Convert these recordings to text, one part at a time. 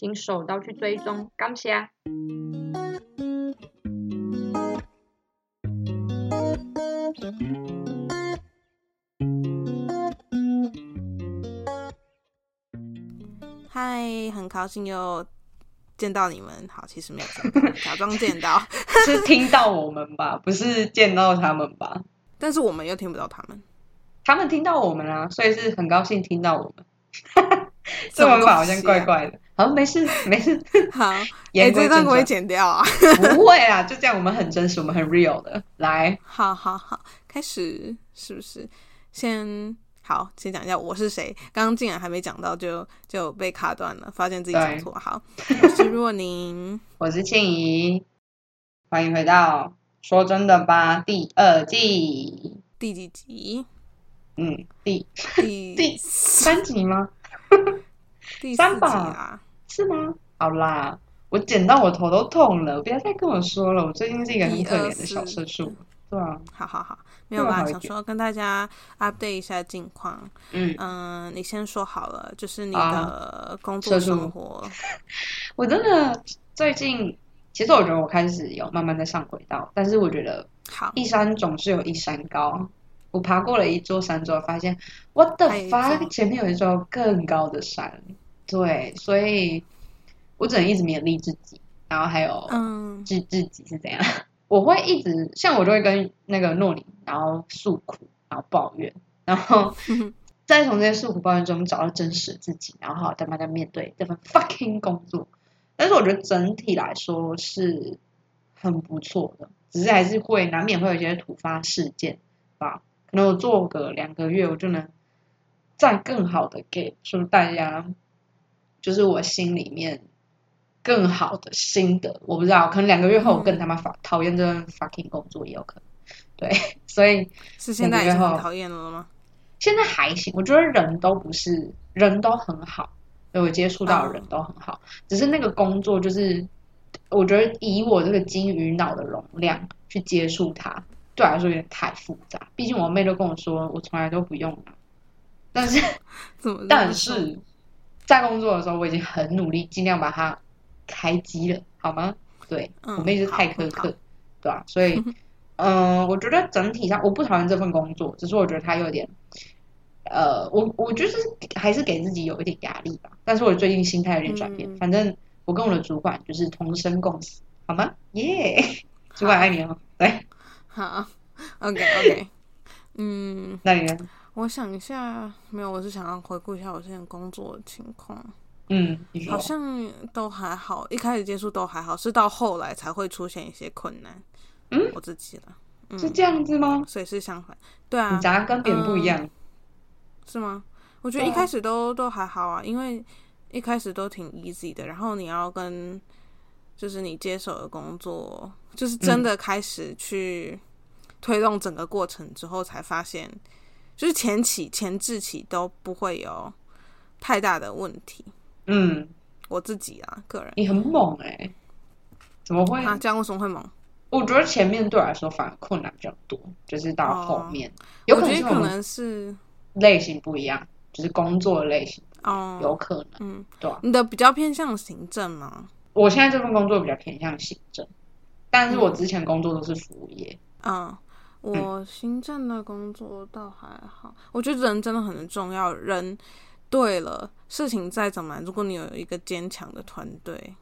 请手刀去追踪，感谢。嗨，很高兴又见到你们。好，其实没有见到，假装见到，是听到我们吧，不是见到他们吧？但是我们又听不到他们，他们听到我们啊，所以是很高兴听到我们。这玩法好像怪怪的。好，没事没事。好，哎，这段不会剪掉啊？不会啊，就这样，我们很真实，我们很 real 的。来，好好好，开始，是不是？先好，先讲一下我是谁。刚刚竟然还没讲到，就就被卡断了，发现自己讲错。好，我是若宁，我是庆怡，欢迎回到说真的吧第二季第几集？嗯，第第第三集吗？第三吧，是吗？好啦，我剪到我头都痛了，不要再跟我说了。我最近是一个很可怜的小社畜，对啊。好好好，没有啦，想说跟大家 update 一下近况。嗯嗯，你先说好了，就是你的工作生活。我真的最近，其实我觉得我开始有慢慢在上轨道，但是我觉得，好一山总是有一山高。我爬过了一座山之后，发现我的发前面有一座更高的山。对，所以我只能一直勉励自己，然后还有嗯自自己是怎样？我会一直像我就会跟那个诺里，然后诉苦，然后抱怨，然后 再从这些诉苦抱怨中找到真实的自己，然后再慢慢面对这份 fucking 工作。但是我觉得整体来说是很不错的，只是还是会难免会有一些突发事件吧。可能我做个两个月，我就能再更好的给出大家。就是我心里面更好的心得，我不知道，可能两个月后我更他妈讨讨厌这份 fucking 工作也有可能。对，所以是现在已经很讨厌了吗？现在还行，我觉得人都不是人都很好，我接触到的人都很好，只是那个工作就是我觉得以我这个金鱼脑的容量去接触它，对我来说有点太复杂。毕竟我妹都跟我说，我从来都不用但是怎么？但是。在工作的时候，我已经很努力，尽量把它开机了，好吗？对我妹是太苛刻，对吧？所以，嗯，我觉得整体上我不讨厌这份工作，只是我觉得它有点，呃，我我就是还是给自己有一点压力吧。但是我最近心态有点转变，反正我跟我的主管就是同生共死，好吗？耶，主管爱你哦，对，好，OK OK，嗯，那你呢？我想一下，没有，我是想要回顾一下我现在工作的情况。嗯，好像都还好，一开始接触都还好，是到后来才会出现一些困难。嗯，我自己了，是这样子吗？所以是相反，对啊，你杂跟别人不一样，是吗？我觉得一开始都都还好啊，因为一开始都挺 easy 的，然后你要跟就是你接手的工作，就是真的开始去推动整个过程之后，才发现。就是前期前置期都不会有太大的问题。嗯，我自己啊，个人你很猛哎，怎么会？这样为什么会猛？我觉得前面对我来说反而困难比较多，就是到后面，有可能可能是类型不一样，就是工作类型哦，有可能。嗯，对。你的比较偏向行政吗？我现在这份工作比较偏向行政，但是我之前工作都是服务业。嗯。我行政的工作倒还好，我觉得人真的很重要。人对了，事情再怎么难，如果你有一个坚强的团队，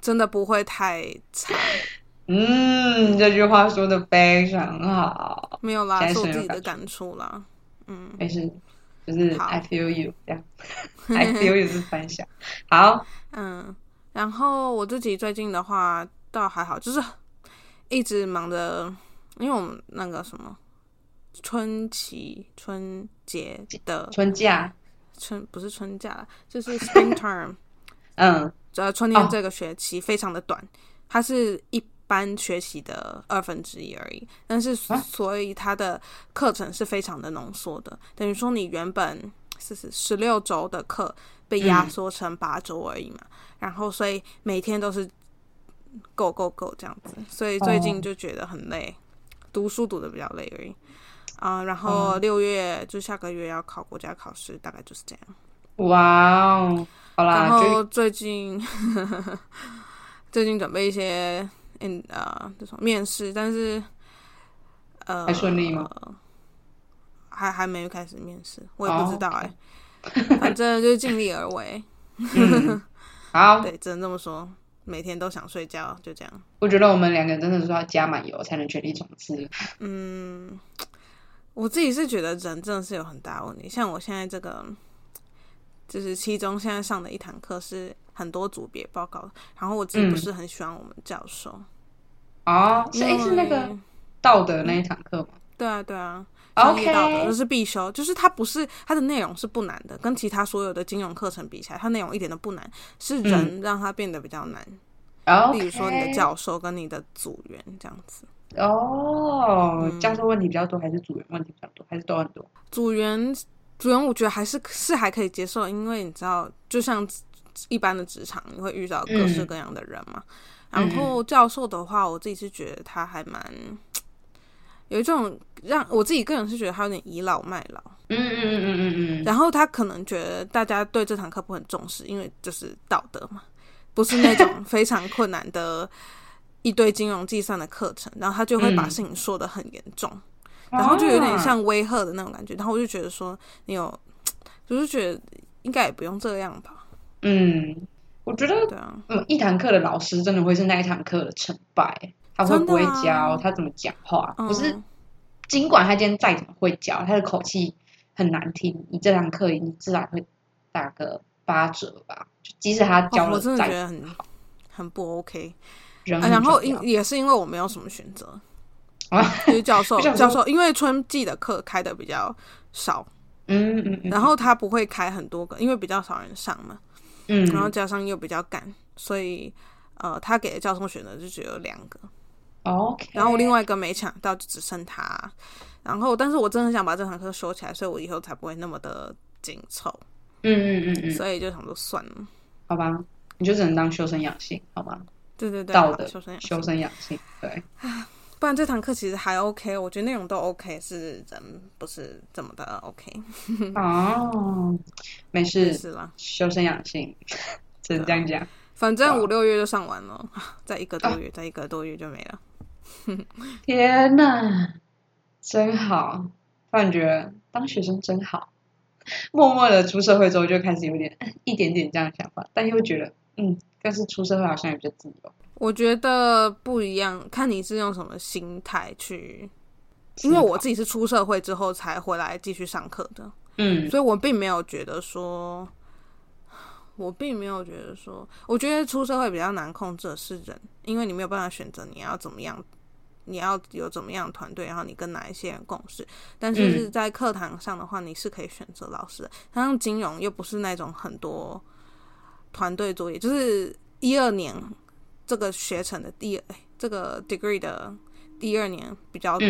真的不会太差。嗯，这句话说的非常好。没有啦，是我自己的感触啦。嗯，没事，就是 I feel you 这样。I feel you 是分享。好，嗯，然后我自己最近的话倒还好，就是一直忙着。因为我们那个什么春期春节的春假，春不是春假就是 spring term，嗯，呃，春天这个学期非常的短，它是一般学习的二分之一而已。但是所以它的课程是非常的浓缩的，等于说你原本是是十六周的课被压缩成八周而已嘛。然后所以每天都是够够够这样子，所以最近就觉得很累，读书读的比较累而已。啊，然后六月就下个月要考国家考试，大概就是这样。哇哦，好啦。然后最近 最近准备一些嗯呃这种面试，但是呃还顺利吗？还还没开始面试，我也不知道哎。反正就是尽力而为。好，对，只能这么说。每天都想睡觉，就这样。我觉得我们两个人真的是要加满油才能全力冲刺。嗯。我自己是觉得人真的是有很大问题，像我现在这个，就是期中现在上的一堂课是很多组别报告，然后我自己不是很喜欢我们教授。哦，是是那个道德那一堂课吗？对啊，对啊，商业到的这是必修，就是它不是它的内容是不难的，跟其他所有的金融课程比起来，它内容一点都不难，是人让它变得比较难。哦，比如说你的教授跟你的组员这样子。哦，教授问题比较多，还是组员问题比较多，还是都很多？组员，组员，我觉得还是是还可以接受，因为你知道，就像一般的职场，你会遇到各式各样的人嘛。然后教授的话，我自己是觉得他还蛮有一种让我自己个人是觉得他有点倚老卖老。嗯嗯嗯嗯嗯嗯。然后他可能觉得大家对这堂课不很重视，因为就是道德嘛，不是那种非常困难的。一堆金融计算的课程，然后他就会把事情说的很严重，然后就有点像威吓的那种感觉。然后我就觉得说，你有，就是觉得应该也不用这样吧。嗯，我觉得，对啊，嗯，一堂课的老师真的会是那一堂课的成败，他会不会教，他怎么讲话，不是，尽管他今天再怎么会教，他的口气很难听，你这堂课你自然会打个八折吧。就即使他教我真的觉得很好，很不 OK。然后因也是因为我没有什么选择 啊，就是教授教授，因为春季的课开的比较少，嗯嗯，然后他不会开很多个，因为比较少人上嘛，嗯，然后加上又比较赶，所以呃，他给的教授选择就只有两个，OK，然后另外一个没抢到，就只剩他，然后但是我真的很想把这堂课收起来，所以我以后才不会那么的紧凑，嗯嗯嗯嗯，所以就想说算了，好吧，你就只能当修身养性，好吧。对对对，道德修身修身养性，对。不然这堂课其实还 OK，我觉得内容都 OK，是人不是这么的 OK。哦，没事是啦，修身养性，只能这样讲。反正五六月就上完了，再一个多月，再一个多月就没了。天哪，真好！突然觉得当学生真好。默默的出社会之后，就开始有点 一点点这样的想法，但又觉得嗯。但是出社会好像也比较自由。我觉得不一样，看你是用什么心态去。因为我自己是出社会之后才回来继续上课的，嗯，所以我并没有觉得说，我并没有觉得说，我觉得出社会比较难控制的是人，因为你没有办法选择你要怎么样，你要有怎么样的团队，然后你跟哪一些人共事。但是是在课堂上的话，你是可以选择老师的。像金融又不是那种很多。团队作业就是一二年这个学程的第这个 degree 的第二年比较多，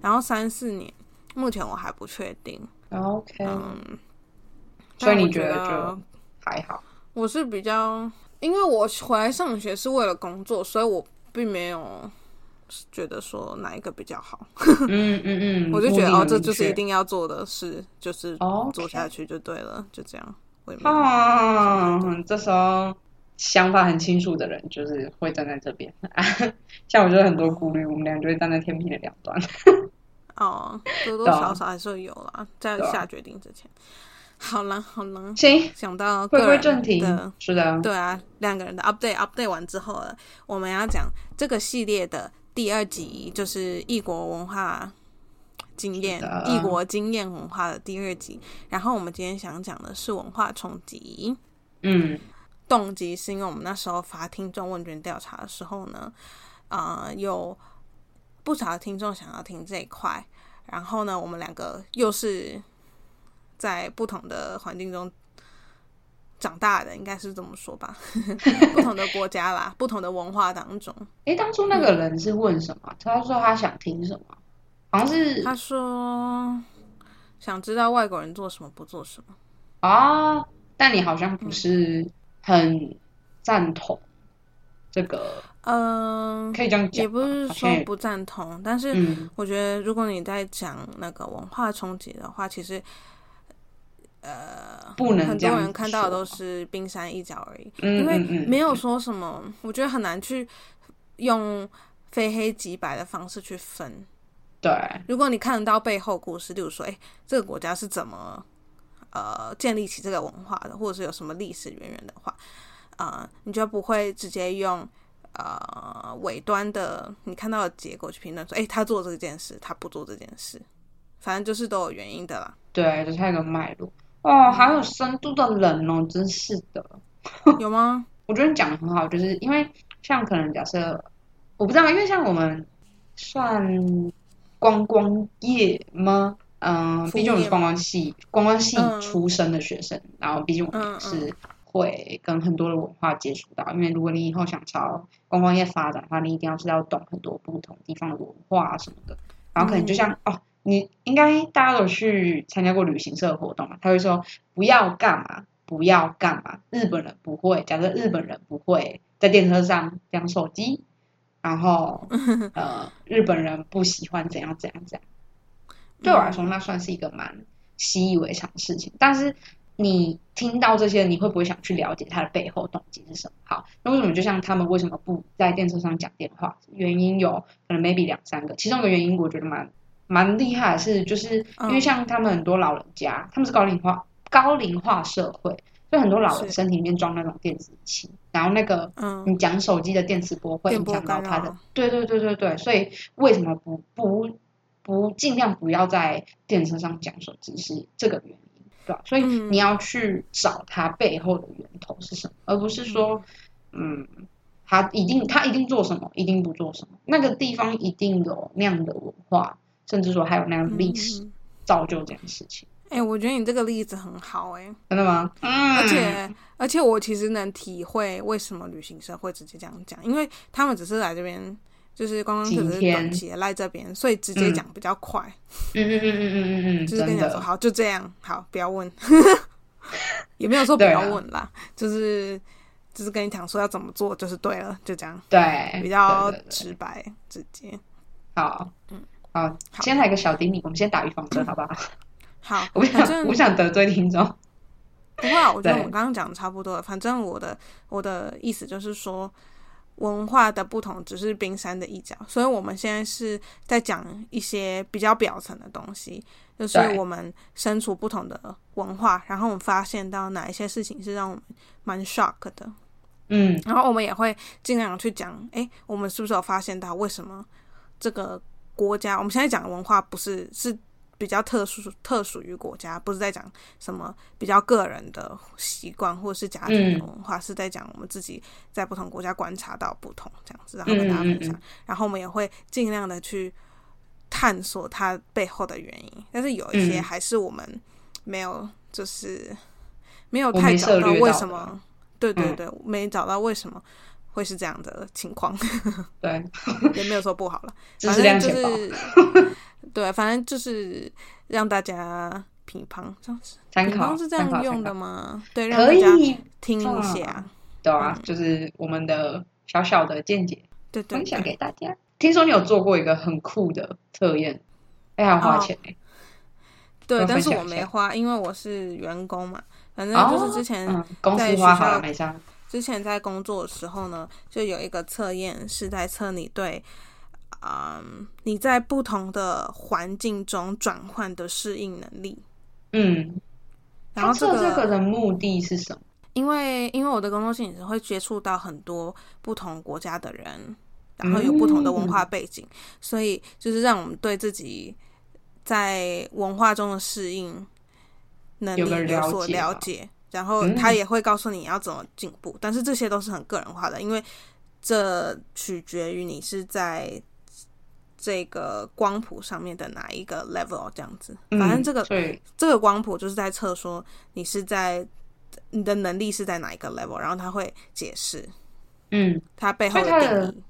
然后三四年目前我还不确定。OK，嗯，所以你觉得就还好？我是比较，因为我回来上学是为了工作，所以我并没有觉得说哪一个比较好。嗯嗯嗯，我就觉得哦，这就是一定要做的事，就是做下去就对了，就这样。哦，这时候想法很清楚的人就是会站在这边，像我就很多顾虑，我们俩就会站在天平的两端。哦，多多少少还是会有啦，在下决定之前。好了好了，行，想到回归正题的，是的，对啊，两个人的 update update 完之后，我们要讲这个系列的第二集，就是异国文化。经验异国经验文化的第二集，然后我们今天想讲的是文化冲击。嗯，动机是因为我们那时候发听众问卷调查的时候呢，啊，有不少的听众想要听这一块，然后呢，我们两个又是在不同的环境中长大的，应该是这么说吧。不同的国家啦，不同的文化当中。哎，当初那个人是问什么？他说他想听什么？好像是他说想知道外国人做什么，不做什么啊。但你好像不是很赞同这个，嗯，可以这样讲，也不是说不赞同，但是我觉得如果你在讲那个文化冲击的话，其实。呃，不能很多人看到的都是冰山一角而已，因为没有说什么，我觉得很难去用非黑即白的方式去分。对，如果你看得到背后故事，例如说，哎，这个国家是怎么呃建立起这个文化的，或者是有什么历史渊源的话，啊，你就不会直接用呃尾端的你看到的结果去评论说，哎，他做这件事，他不做这件事，反正就是都有原因的啦。对，就是有个脉络。哦，好有深度的人哦，真是的。有吗？我觉得你讲的很好，就是因为像可能假设，我不知道，因为像我们算观光业吗？嗯，毕竟我们是观光系，观光系出身的学生，然后毕竟我们是会跟很多的文化接触到。因为如果你以后想朝观光业发展的话，你一定要是要懂很多不同地方的文化什么的。然后可能就像哦。你应该大家都去参加过旅行社的活动嘛？他会说不要干嘛，不要干嘛。日本人不会，假设日本人不会在电车上讲手机，然后 呃，日本人不喜欢怎样怎样怎样。对我来说，那算是一个蛮习以为常的事情。但是你听到这些，你会不会想去了解他的背后动机是什么？好，那为什么就像他们为什么不在电车上讲电话？原因有可能 maybe 两三个，其中一个原因我觉得蛮。蛮厉害的是，就是因为像他们很多老人家，他们是高龄化高龄化社会，所以很多老人身体里面装那种电子器，然后那个你讲手机的电磁波会影响到他的，对对对对对，所以为什么不不不尽量不要在电车上讲手机是这个原因，对吧？所以你要去找它背后的源头是什么，而不是说，嗯，他一定他一定做什么，一定不做什么，那个地方一定有那样的文化。甚至说还有那样历史造就这件事情。哎，我觉得你这个例子很好，哎，真的吗？嗯。而且而且我其实能体会为什么旅行社会直接这样讲，因为他们只是来这边，就是刚刚只是短期来这边，所以直接讲比较快。嗯嗯嗯嗯嗯嗯嗯。就是跟你讲说，好，就这样，好，不要问。也没有说不要问啦，就是就是跟你讲说要怎么做就是对了，就这样。对。比较直白直接。好。嗯。好，先来个小叮咛，我们先打预防针，好不好？好，我不想，我不想得罪听众。不会，我觉得我们刚刚讲的差不多了。反正我的我的意思就是说，文化的不同只是冰山的一角，所以我们现在是在讲一些比较表层的东西，就是我们身处不同的文化，然后我们发现到哪一些事情是让我们蛮 shock 的，嗯，然后我们也会尽量去讲，哎，我们是不是有发现到为什么这个。国家，我们现在讲的文化不是是比较特殊、特属于国家，不是在讲什么比较个人的习惯或者是家庭的文化，是在讲我们自己在不同国家观察到不同这样子，然后跟大家分享。然后我们也会尽量的去探索它背后的原因，但是有一些还是我们没有，就是没有太找到为什么。对对对，没找到为什么。会是这样的情况，对，也没有说不好了，反正就是 对，反正就是让大家评判，这样子参考是这样用的吗？对，让大家听一下，对啊，就是我们的小小的见解，对对，分享给大家。听说你有做过一个很酷的测验，还要花钱哎，对，但是我没花，因为我是员工嘛，反正就是之前公司花好了没上。之前在工作的时候呢，就有一个测验是在测你对，嗯，你在不同的环境中转换的适应能力。嗯，然后测这个的目的是什么？因为因为我的工作性质会接触到很多不同国家的人，然后有不同的文化背景，所以就是让我们对自己在文化中的适应能力有所了解。然后他也会告诉你要怎么进步，但是这些都是很个人化的，因为这取决于你是在这个光谱上面的哪一个 level 这样子。反正这个这个光谱就是在测说你是在你的能力是在哪一个 level，然后他会解释，嗯，它背后的的定义。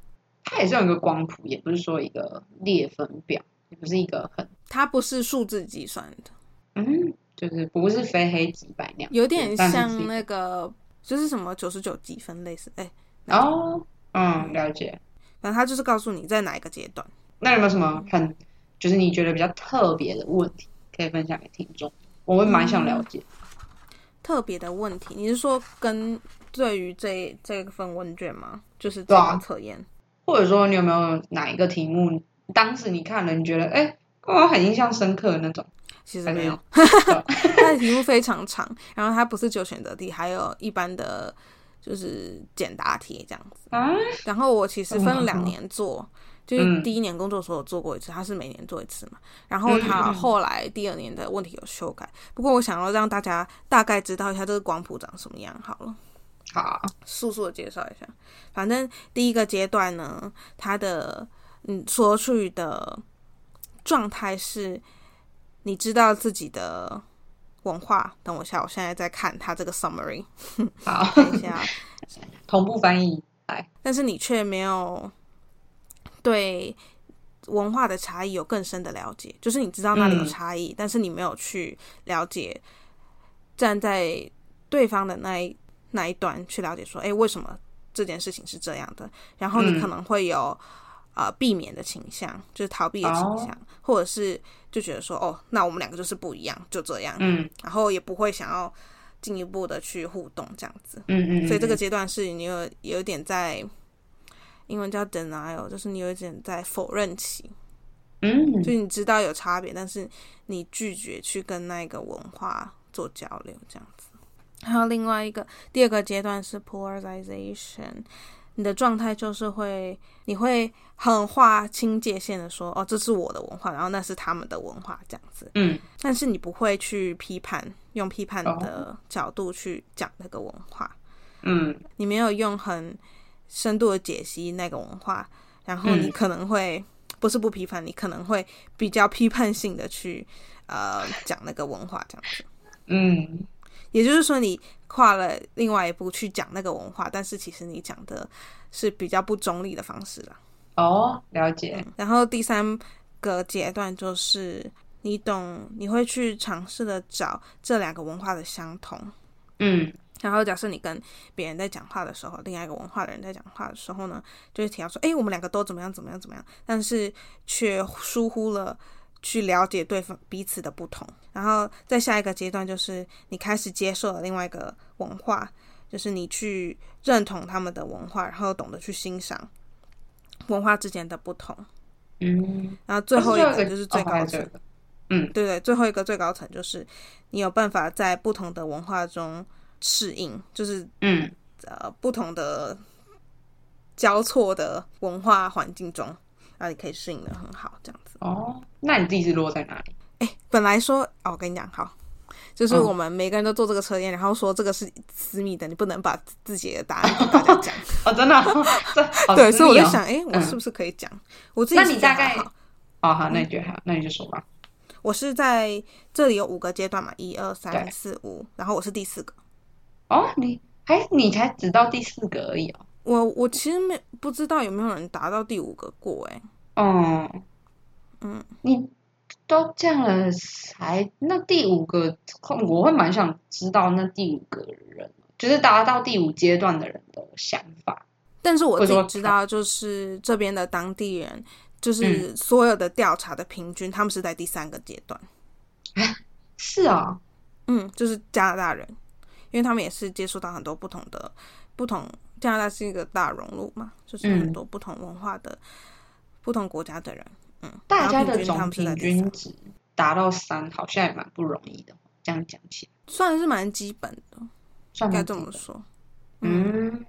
它也是有一个光谱，也不是说一个列分表，也不是一个很它不是数字计算的，嗯，就是不是非黑即白那样，有点像那个就是什么九十九积分类似，哎、哦，嗯，了解。反正他就是告诉你在哪一个阶段。那有没有什么很就是你觉得比较特别的问题可以分享给听众？我会蛮想了解。特别的问题，你是说跟对于这这份问卷吗？就是这对啊个测验？或者说你有没有哪一个题目，当时你看了你觉得哎，我很印象深刻的那种？其实没有，它的题目非常长，然后它不是只有选择题，还有一般的就是简答题这样子。啊，然后我其实分了两嗯年做，就是嗯第一年工作的时候做过一次，它是每年做一次嘛。然后他嗯嗯嗯后来第二年的问题有修改，不过我想要让大家大概知道一下这个光谱长什么样好了。好，速速的介绍一下，反正第一个阶段呢，它的嗯所处的状态是，你知道自己的文化。等我一下，我现在在看他这个 summary，好，等一下，同步翻译来。但是你却没有对文化的差异有更深的了解，就是你知道那里有嗯差异，但是你没有去了解，站在对方的那一那一端去了解说，哎、为什么这件事情是这样的？然后你嗯可能会有、呃避免的倾向，就是逃避的倾向，或者是就觉得说，哦，那我们两个就是不一样，就这样，嗯。然后也不会想要进一步的去互动这样子。嗯嗯，所以这个阶段是你有有点在英文叫 denial，就是你有一点在否认期，嗯。就你知道有差别，但是你拒绝去跟那个文化做交流，这样子。还有另外一个第二个阶段是 polarization，你的状态就是会，你会很划清界限的说，哦，这是我的文化，然后那是他们的文化，这样子。嗯但是你不会去批判，用批判的角度去讲那个文化。嗯你没有用很深度的解析那个文化，然后你嗯可能会、不是不批判，你可能会比较批判性的去呃讲那个文化这样子。嗯也就是说，你跨了另外一步去讲那个文化，但是其实你讲的是比较不中立的方式啦。哦，了解。然后第三个阶段就是你懂，你会去尝试的找这两个文化的相同。嗯然后假设你跟别人在讲话的时候，另外一个文化的人在讲话的时候呢，就是提到说，哎，我们两个都怎么样怎么样怎么样，但是却疏忽了去了解对方彼此的不同。然后在下一个阶段，就是你开始接受了另外一个文化，就是你去认同他们的文化，然后懂得去欣赏文化之间的不同。嗯，然后最后一哦个就是最高层，嗯对对，最后一个最高层就是你有办法在不同的文化中适应，就是嗯呃不同的交错的文化环境中，然后你可以适应的很好，这样子。哦，那你自己是落在哪里？哎，本来说哦，我跟你讲，好，就是嗯我们每个人都做这个测验，然后说这个是私密的，你不能把自己的答案跟大家讲。哦，真的 对，所以我就想，哎，我嗯是不是可以讲？我自己那你大概哦，好，那你觉得好，那你就说吧。我是在这里有五个阶段嘛，一二三四五，然后我是第四个。哦，你哎你才只到第四个而已哦。我我其实没不知道有没有人达到第五个过哎、嗯嗯，你都这样了，才那第五个，我会蛮想知道那第五个人，就是达到第五阶段的人的想法。但是我自己或者说知道，就是这边的当地人，嗯就是所有的调查的平均，他们是在第三个阶段。是啊，嗯，就是加拿大人，因为他们也是接触到很多不同的不同。加拿大是一个大熔炉嘛，就是嗯很多不同文化的、不同国家的人。嗯，大家的总平均值达到三，好像也蛮不容易的。这样讲起来，算是蛮基本的，应该这么说。嗯，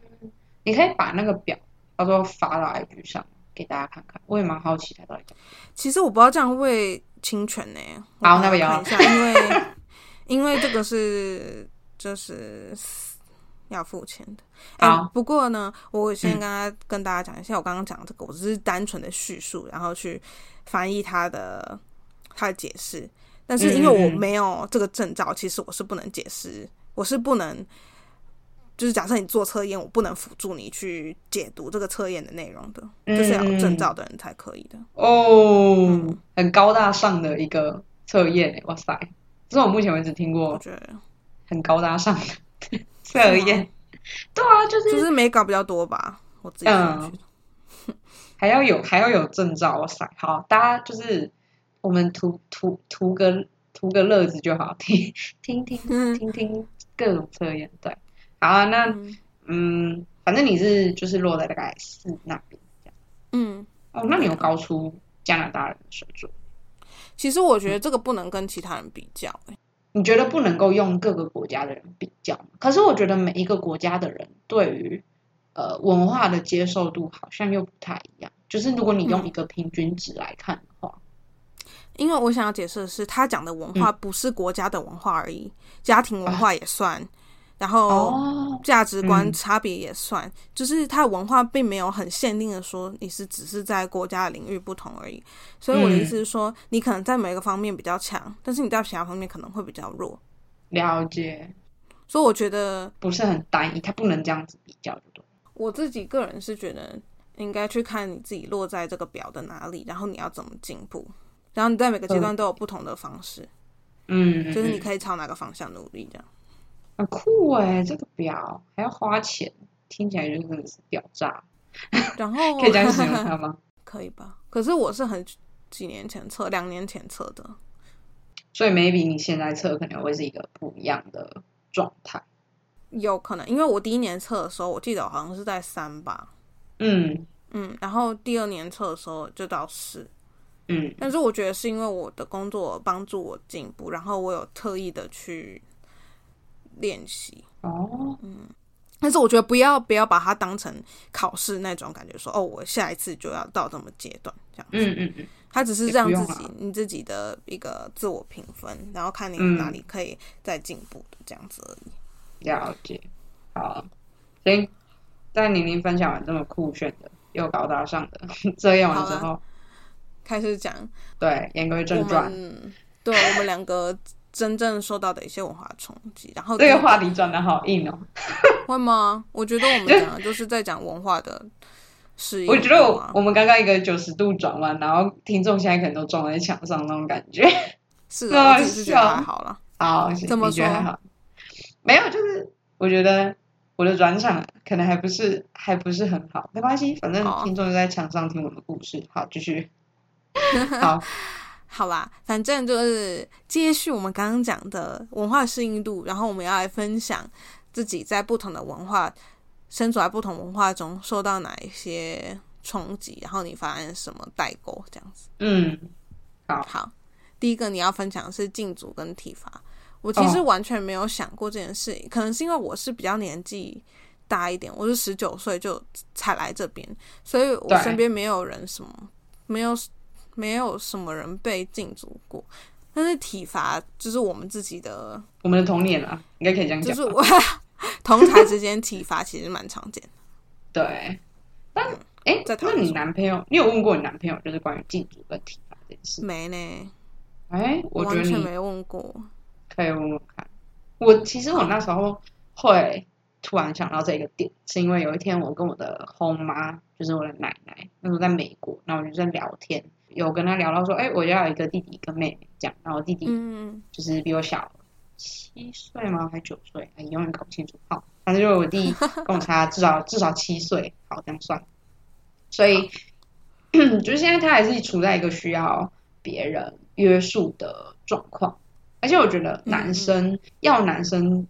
你可以把那个表到时候发到 IG 上给大家看看，我也蛮好奇他到底讲。其实我不知道这样会不会侵权呢、我好那不要因为 因为这个是就是要付钱的。哎、好不过呢，我先嗯跟他、跟大家讲一下，我刚刚讲这个，我只是单纯的叙述，然后去翻译他的他的解释。但是因为我没有这个证照，其实我是不能解释我是不能，就是假设你做测验，我不能辅助你去解读这个测验的内容的，就是要有证照的人才可以的。哦，很高大上的一个测验，哇塞！这是我目前为止听过，我觉得很高大上的测验。对啊，就是就是没搞比较多吧，我自己觉得。还要有还要有证照，哇塞！好，大家就是我们图图图个图个乐子就好，听听听听听各种测验。对，好啊，那嗯，反正你是就是落在大概四那边这样。嗯，哦，那你有高出加拿大人的水准？其实我觉得这个不能跟其他人比较，你觉得不能够用各个国家的人比较？可是我觉得每一个国家的人对于呃，文化的接受度好像又不太一样。就是如果你用一个平均值来看的话，因为我想要解释的是，他讲的文化不是国家的文化而已，家庭文化也算，然后价值观差别也算。就是它文化并没有很限定的说你是只是在国家的领域不同而已。所以我的意思是说，你可能在每个方面比较强，但是你在其他方面可能会比较弱。了解。所以我觉得不是很单一，它不能这样子比较。我自己个人是觉得，应该去看你自己落在这个表的哪里，然后你要怎么进步，然后你在每个阶段都有不同的方式，嗯，就是你可以朝哪个方向努力，这样很酷哎！这个表还要花钱，听起来就是屌炸。然后可以这样形容它吗？可以吧？可是我是很几年前测，两年前测的，所以 maybe 你现在测可能会是一个不一样的状态。有可能，因为我第一年测的时候，我记得好像是在三吧。嗯嗯，然后第二年测的时候就到四。嗯，但是我觉得是因为我的工作帮助我进步，然后我有特意的去练习。哦，嗯，但是我觉得不要不要把它当成考试那种感觉，说哦，我下一次就要到这么阶段这样。嗯嗯嗯，它只是让自己你自己的一个自我评分，然后看你哪里可以再进步的这样子而已。了解，好，行，在宁宁分享完这么酷炫的又高大上的 这样完之后，开始讲，对，言归正传，对我们两个真正受到的一些文化冲击，然后这个话题转的好硬哦，会吗？我觉得我们讲的就是在讲文化的事业，我觉得我我们刚刚一个九十度转弯，然后听众现在可能都撞在墙上那种感觉，是啊，我是觉得还好了，好，怎么说？没有，就是我觉得我的转场可能还不是还不是很好，没关系，反正听众就在墙上听我的故事。好，继续。好，好啦，反正就是接续我们刚刚讲的文化适应度，然后我们要来分享自己在不同的文化身处在不同文化中受到哪一些冲击，然后你发现什么代沟这样子。嗯，好，好，第一个你要分享的是禁足跟体罚。我其实完全没有想过这件事，可能是因为我是比较年纪大一点，我是十九岁就才来这边，所以我身边没有人什么，没有没有什么人被禁足过。但是体罚就是我们自己的，我们的童年啊，应该可以这样讲。就是我 同台之间体罚其实蛮常见的。对，但哎，那你男朋友，你有问过你男朋友，就是关于禁足跟体罚这件事？没呢。哎，我完全没问过。可以问问看，我其实我那时候会突然想到这个点，是因为有一天我跟我的后妈，就是我的奶奶，那时候在美国，然后我就在聊天，有跟他聊到说，哎，我要有一个弟弟一个妹妹这样，然后弟弟就是比我小七岁吗？还九岁？哎，永远搞不清楚。好，反正就是我弟 跟我差至少至少七岁，好这样算。所以 就是现在他还是处在一个需要别人约束的状况。而且我觉得男生要男生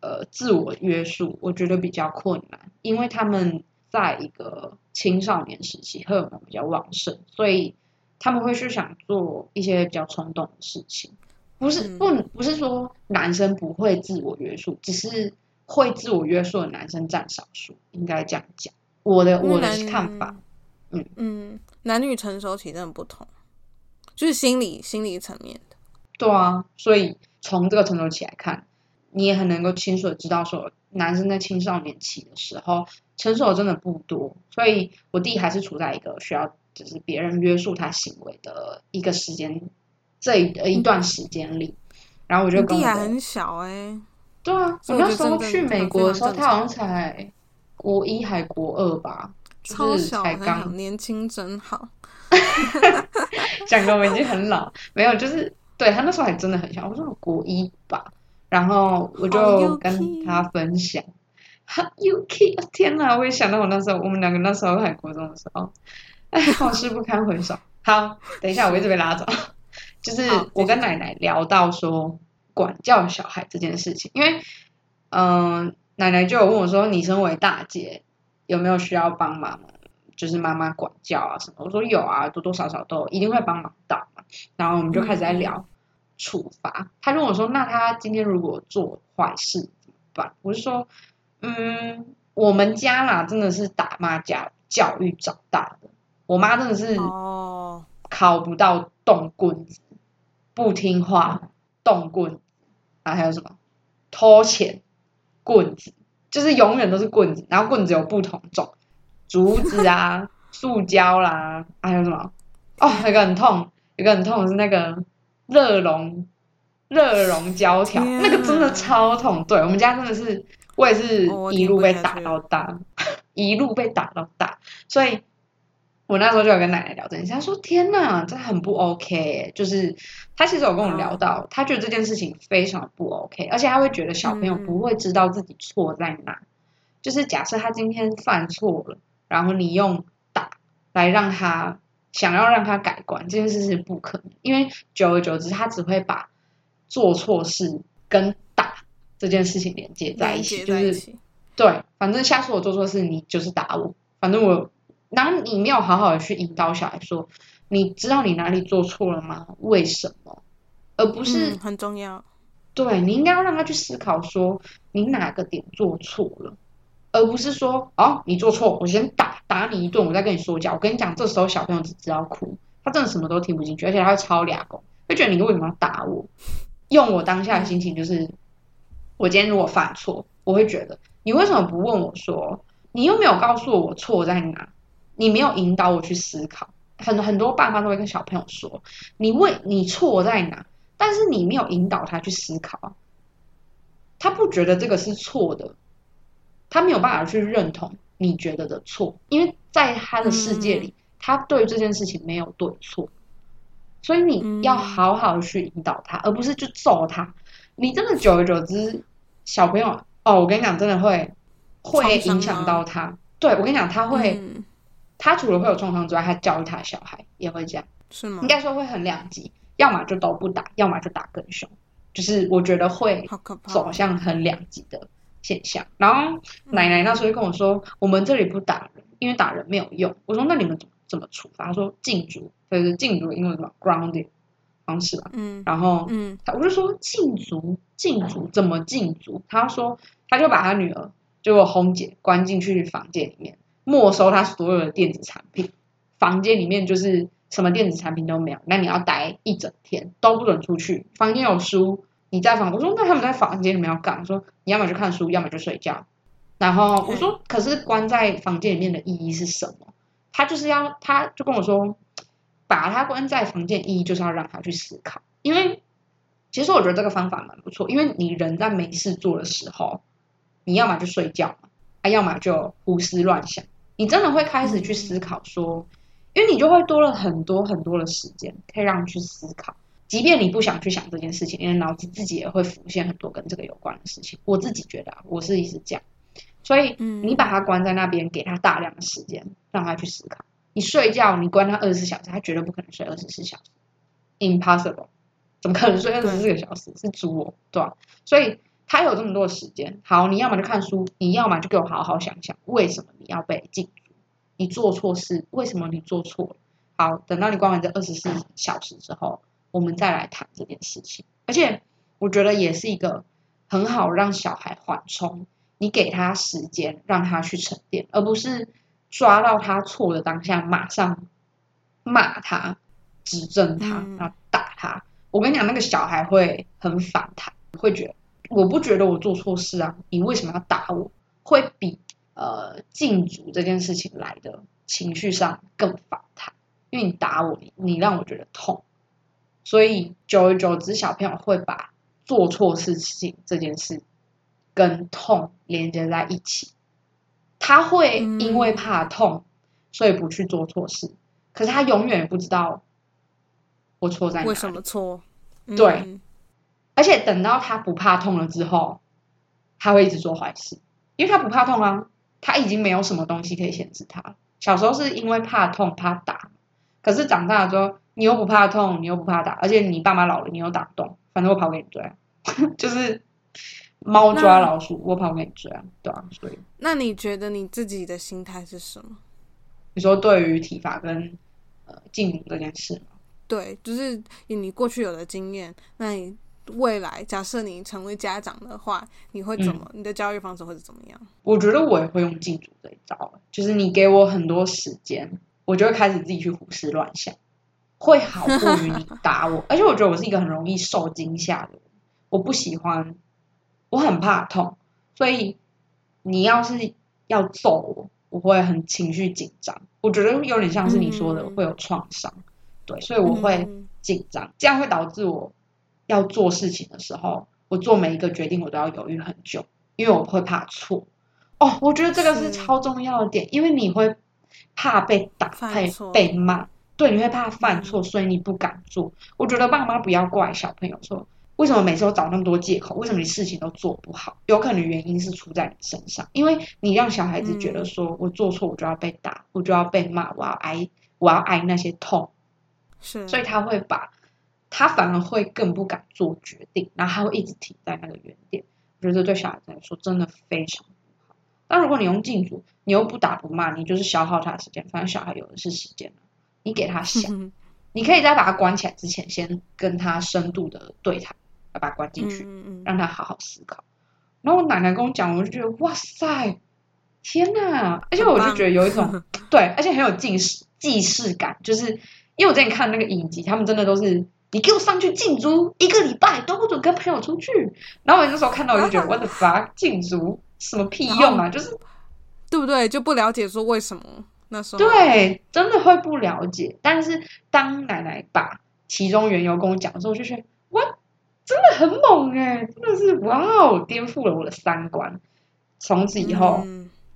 呃自我约束，我觉得比较困难，因为他们在一个青少年时期荷尔蒙比较旺盛，所以他们会去想做一些比较冲动的事情。不是不不是说男生不会自我约束，只是会自我约束的男生占少数，应该这样讲。我的我的看法，嗯嗯，男女成熟期真的不同，就是心理心理层面的。对啊，所以从这个成熟期来看，你也很能够清楚的知道说，男生在青少年期的时候成熟真的不多，所以我弟还是处在一个需要就是别人约束他行为的一个时间这一一段时间里，然后我就跟弟还很小哎，对啊，我那时候去美国的时候，他好像才国一还国二吧，就是超小才刚，年轻真好。讲的我已经很老，没有，就是对他那时候还真的很小，我说我国一吧，然后我就跟他分享。哈，Yuki，哦天哪！我也想到我那时候，我们两个那时候还国中的时候，哎，往事不堪回首。好，等一下，我一直被拉走。就是我跟奶奶聊到说管教小孩这件事情，因为嗯、奶奶就有问我说，你身为大姐有没有需要帮忙？就是妈妈管教啊什么？我说有啊，多多少少都一定会帮忙到嘛。然后我们就开始在聊处罚。他就问我说，那他今天如果做坏事怎么办？我就说，嗯，我们家啦，真的是打骂教教育长大的。我妈真的是哦，考不到动棍子，不听话动棍子，啊还有什么偷钱棍子，就是永远都是棍子，然后棍子有不同种，竹子啊、塑胶啦，还有什么？哦，有个很痛，有个很痛是那个热熔热熔胶条，那个真的超痛。对我们家真的是，我也是一路被打到大，一路被打到大，所以我那时候就有跟奶奶聊这件事，她说：“天哪，这很不 OK 耶。”就是她其实有跟我聊到，她觉得这件事情非常不 OK，而且她会觉得小朋友嗯不会知道自己错在哪。就是假设他今天犯错了，然后你用打来让他想要让他改观，这件事是不可能，因为久而久之，他只会把做错事跟打这件事情连接在一起，就是。对，反正下次我做错事，你就是打我，反正我，然后你没有好好的去引导小孩说，你知道你哪里做错了吗？为什么？而不是、嗯，很重要。对你应该要让他去思考说，你哪个点做错了，而不是说哦你做错，我先打打你一顿，我再跟你说教。我跟你讲，这时候小朋友只知道哭，他真的什么都听不进去，而且他会超俩狗，会觉得你为什么要打我？用我当下的心情就是，我今天如果犯错，我会觉得你为什么不问我说，你又没有告诉我我错在哪，你没有引导我去思考。很很多爸妈都会跟小朋友说，你为你错在哪，但是你没有引导他去思考啊，他不觉得这个是错的，他没有办法去认同你觉得的错，因为在他的世界里，他对这件事情没有对错，所以你要好好去引导他，而不是就揍他。你真的久而久之，小朋友哦，我跟你讲，真的会会影响到他。对我跟你讲，他会，嗯他除了会有创伤之外，他教育他的小孩也会这样。是吗应？该说会很两极，要么就都不打，要么就打更凶。就是我觉得会。走向很两极的现象。然后奶奶那时候就跟我说，我们这里不打人，因为打人没有用。我说那你们怎么怎么处罚？他说禁足，就是禁足的英文什么 grounding 方式吧。嗯然后嗯他我就说禁足，禁足怎么禁足？他说他就把他女儿就我红姐关进去房间里面，没收他所有的电子产品，房间里面就是什么电子产品都没有，那你要待一整天都不准出去，房间有书。你在房，我说那他们在房间里面要干嘛？说你要么就看书，要么就睡觉。然后我说，可是关在房间里面的意义是什么？他就是要，他就跟我说，把他关在房间，意义就是要让他去思考。因为其实我觉得这个方法蛮不错，因为你人在没事做的时候，你要么就睡觉嘛，啊，要么就胡思乱想。你真的会开始去思考说，因为你就会多了很多很多的时间，可以让你去思考。即便你不想去想这件事情，因为脑子自己也会浮现很多跟这个有关的事情。我自己觉得啊，我是一直这样，所以嗯你把他关在那边，给他大量的时间，让他去思考。你睡觉，你关他二十四小时，他绝对不可能睡二十四小时，impossible，怎么可能睡二十四个小时？是猪哦，对吧、所以他有这么多时间，好，你要么就看书，你要么就给我好好想想，为什么你要被禁足？你做错事，为什么你做错了？好，等到你关完这二十四小时之后，我们再来谈这件事情。而且我觉得也是一个很好让小孩缓冲，你给他时间让他去沉淀，而不是抓到他错的当下马上骂他、指正他，嗯然后打他。我跟你讲，那个小孩会很反弹，会觉得我不觉得我做错事啊，你为什么要打我？会比呃禁足这件事情来的情绪上更反弹，因为你打我，你你让我觉得痛，所以久而久之，小朋友会把做错事情这件事跟痛连接在一起。他会因为怕痛，所以不去做错事，可是他永远不知道我错在哪里。为什么错？对，而且等到他不怕痛了之后，他会一直做坏事，因为他不怕痛啊，他已经没有什么东西可以限制他。小时候是因为怕痛怕打，可是长大了之后，你又不怕痛，你又不怕打，而且你爸妈老了，你又打不动，反正我跑给你追，就是猫抓老鼠，我跑给你追，对啊，所以那你觉得你自己的心态是什么？你说对于体罚跟呃禁毒这件事吗？对，就是以你过去有的经验，那你未来假设你成为家长的话，你会怎么？你的教育方式会是怎么样？我觉得我也会用禁足这一招，就是你给我很多时间，我就会开始自己去胡思乱想，会好过于你打我。而且我觉得我是一个很容易受惊吓的人，我不喜欢，我很怕痛，所以你要是要揍我，我会很情绪紧张。我觉得有点像是你说的会有创伤。对，所以我会紧张，这样会导致我要做事情的时候，我做每一个决定我都要犹豫很久，因为我会怕错。哦，我觉得这个是超重要的点，因为你会怕被打、怕被骂，对，你会怕犯错，所以你不敢做。我觉得爸妈不要怪小朋友说，为什么每次都找那么多借口，为什么你事情都做不好？有可能原因是出在你身上，因为你让小孩子觉得说我做错我就要被打，我就要被骂，我要挨，我要挨那些痛。是，所以他会把，他反而会更不敢做决定，然后他会一直停在那个原点。我觉得对小孩子来说真的非常不好。但如果你用禁足，你又不打不骂，你就是消耗他的时间。反正小孩有的是时间你给他想，你可以在把他关起来之前，先跟他深度的对谈，把他关进去，让他好好思考。然后我奶奶跟我讲，我就觉得哇塞，天哪！而且我就觉得有一种对，而且很有近视既视感，就是。因为我之前看那个影集，他们真的都是你给我上去禁足一个礼拜都不准跟朋友出去。然后我那时候看到我就觉得，我的妈，禁足什么屁用啊？就是对不对？就不了解说为什么那时候对，真的会不了解。但是当奶奶把其中缘由跟我讲的时候，我就觉得哇，真的很猛哎，真的是哇哦，颠覆了我的三观。从此以后。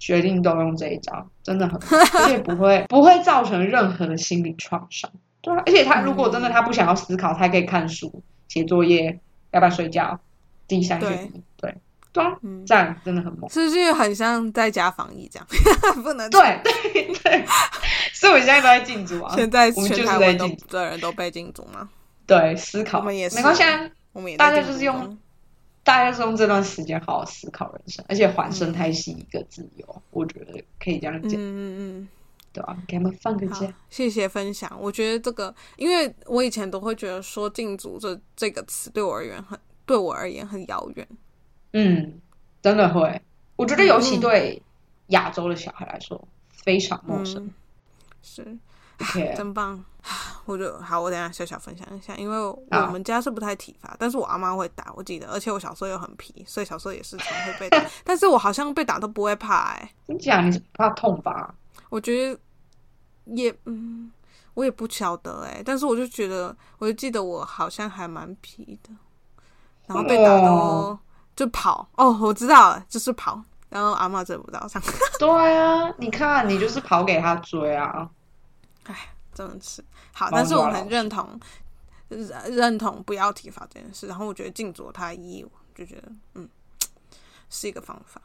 决定都用这一招，真的很，而且不会不会造成任何的心理创伤。对啊，而且他如果真的他不想要思考，他可以看书、写作业，要不要睡觉，第三选对对啊，这样真的很猛。是不是很像在家防疫这样？不能对对对，所以我现在都在禁足啊。现在全台湾的人都被禁足吗？对，思考我们也是，没关系啊，我们也大家就是用。大家是用这段时间好好思考人生，而且还生态系一个自由，我觉得可以这样讲。嗯嗯嗯，对吧？给他们放个假。谢谢分享。我觉得这个，因为我以前都会觉得说“禁足”这这个词对我而言很对我而言很遥远。嗯，真的会。我觉得尤其对亚洲的小孩来说非常陌生。是。真棒，我就好，我等下小小分享一下，因为我们家是不太体罚，但是我阿妈会打，我记得，而且我小时候又很皮，所以小时候也是常会被打，但是我好像被打都不会怕，哎，你讲你是怕痛吧？我觉得也，嗯，我也不晓得，哎，但是我就觉得，我就记得我好像还蛮皮的，然后被打到就跑，哦，我知道了，就是跑，然后阿妈追不到上，对啊，你看你就是跑给他追啊。哎，真的是好，但是我很认同，认同不要体罚这件事。然后我觉得禁足它意义，就觉得嗯，是一个方法。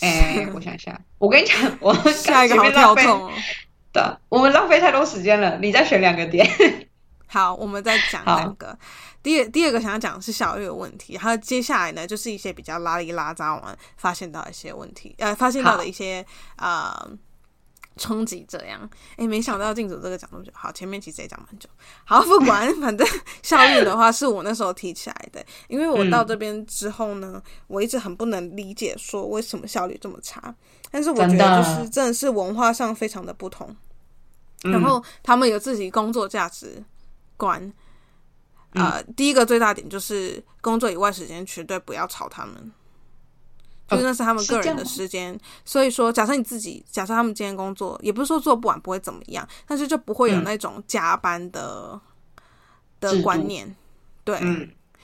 哎，我想一下，我跟你讲，我 下一个好跳痛哦。的，我们浪费太多时间了，你再选两个点。好，我们再讲两个。第二，第二个想要讲的是效率的问题。然后接下来呢，就是一些比较拉里拉扎，我们发现到一些问题，呃，发现到的一些啊。冲击这样，哎，没想到镜子这个讲那么久。好，前面其实也讲蛮久。好，不管，反正效率的话是我那时候提起来的，因为我到这边之后呢，我一直很不能理解说为什么效率这么差。但是我觉得就是真的是文化上非常的不同，然后他们有自己工作价值观。呃，第一个最大点就是工作以外时间绝对不要吵他们。就那是他们个人的时间，所以说，假设你自己，假设他们今天工作，也不是说做不完不会怎么样，但是就不会有那种加班的的观念，对，